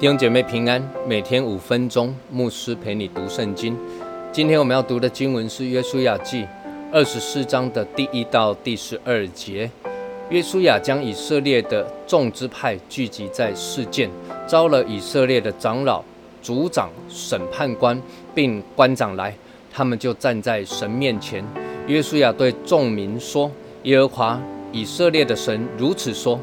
弟兄姐妹平安，每天五分钟，牧师陪你读圣经。今天我们要读的经文是《约书亚记》二十四章的第一到第十二节。约书亚将以色列的众支派聚集在事件，招了以色列的长老、族长、审判官，并官长来，他们就站在神面前。约书亚对众民说：“耶和华以色列的神如此说。”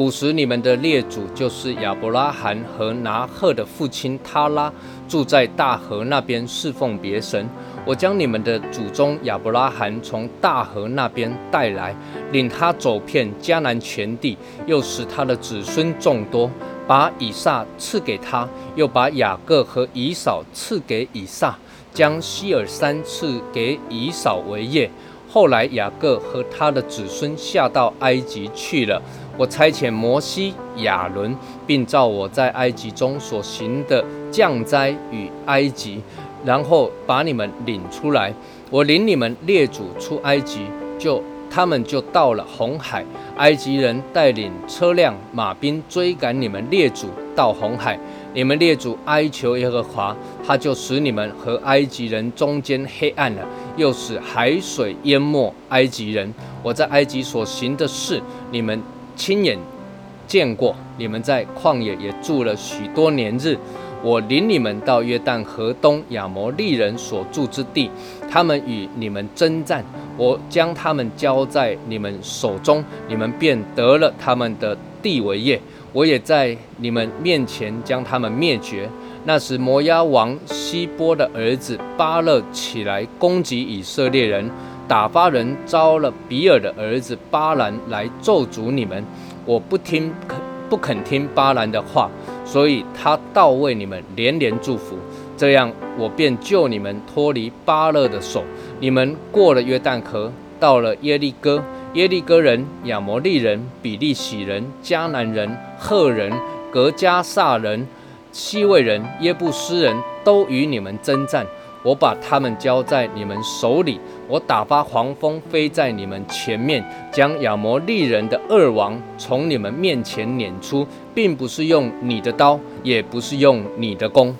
古时你们的列祖就是亚伯拉罕和拿赫的父亲他拉，住在大河那边侍奉别神。我将你们的祖宗亚伯拉罕从大河那边带来，领他走遍迦南全地，又使他的子孙众多，把以撒赐给他，又把雅各和以扫赐给以撒，将希尔山赐给以扫为业。后来雅各和他的子孙下到埃及去了。我差遣摩西、亚伦，并照我在埃及中所行的降灾与埃及，然后把你们领出来。我领你们列祖出埃及，就他们就到了红海。埃及人带领车辆、马兵追赶你们列祖到红海。你们列祖哀求耶和华，他就使你们和埃及人中间黑暗了，又使海水淹没埃及人。我在埃及所行的事，你们。亲眼见过，你们在旷野也住了许多年日。我领你们到约旦河东亚摩利人所住之地，他们与你们征战，我将他们交在你们手中，你们便得了他们的地为业。我也在你们面前将他们灭绝。那时摩押王希波的儿子巴勒起来攻击以色列人。打发人招了比尔的儿子巴兰来咒诅你们，我不听不肯听巴兰的话，所以他倒为你们连连祝福，这样我便救你们脱离巴勒的手。你们过了约旦河，到了耶利哥，耶利哥人、亚摩利人、比利洗人、迦南人、赫人、格加萨人、西魏人、耶布斯人都与你们征战。我把他们交在你们手里，我打发黄蜂飞在你们前面，将亚摩利人的二王从你们面前撵出，并不是用你的刀，也不是用你的弓。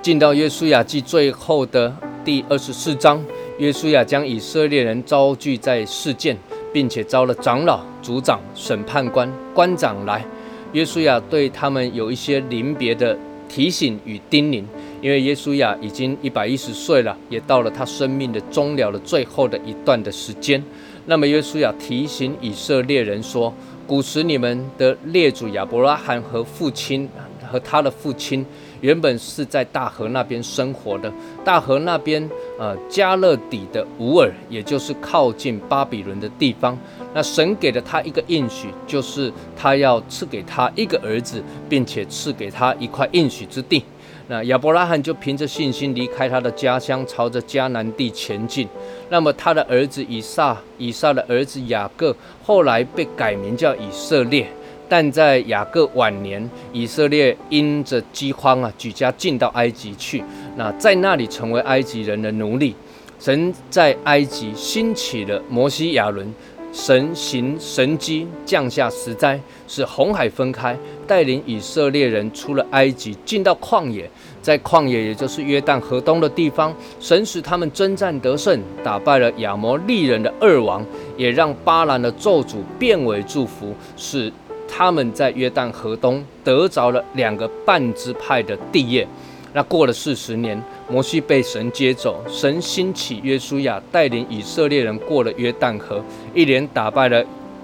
进到约书亚记最后的第二十四章，约书亚将以色列人招聚在事件，并且招了长老、族长、审判官、官长来。约书亚对他们有一些临别的提醒与叮咛。因为耶稣亚已经一百一十岁了，也到了他生命的终了的最后的一段的时间。那么耶稣亚提醒以色列人说：“古时你们的列祖亚伯拉罕和父亲和他的父亲，原本是在大河那边生活的。大河那边，呃，加勒底的乌尔，也就是靠近巴比伦的地方。那神给了他一个应许，就是他要赐给他一个儿子，并且赐给他一块应许之地。”那亚伯拉罕就凭着信心离开他的家乡，朝着迦南地前进。那么他的儿子以撒，以撒的儿子雅各，后来被改名叫以色列。但在雅各晚年，以色列因着饥荒啊，举家进到埃及去。那在那里成为埃及人的奴隶。神在埃及兴起了摩西、亚伦。神行神机，降下十灾，使红海分开，带领以色列人出了埃及，进到旷野。在旷野，也就是约旦河东的地方，神使他们征战得胜，打败了亚摩利人的二王，也让巴兰的咒诅变为祝福，使他们在约旦河东得着了两个半支派的地业。那过了四十年，摩西被神接走，神兴起约书亚带领以色列人过了约旦河，一连打败了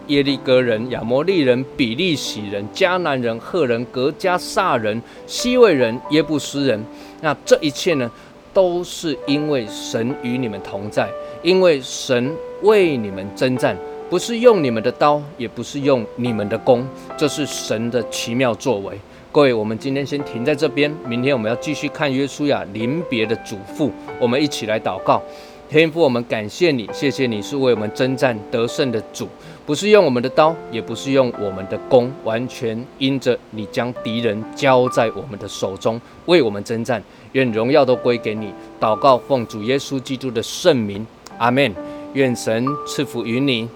耶利哥人、亚摩利人、比利洗人、迦南人、赫人、格加萨人、西魏人、耶布斯人。那这一切呢，都是因为神与你们同在，因为神为你们征战，不是用你们的刀，也不是用你们的弓，这是神的奇妙作为。各位，我们今天先停在这边，明天我们要继续看约书亚临别的嘱咐。我们一起来祷告，天父，我们感谢你，谢谢你是为我们征战得胜的主，不是用我们的刀，也不是用我们的弓，完全因着你将敌人交在我们的手中，为我们征战。愿荣耀都归给你。祷告奉主耶稣基督的圣名，阿门。愿神赐福于你。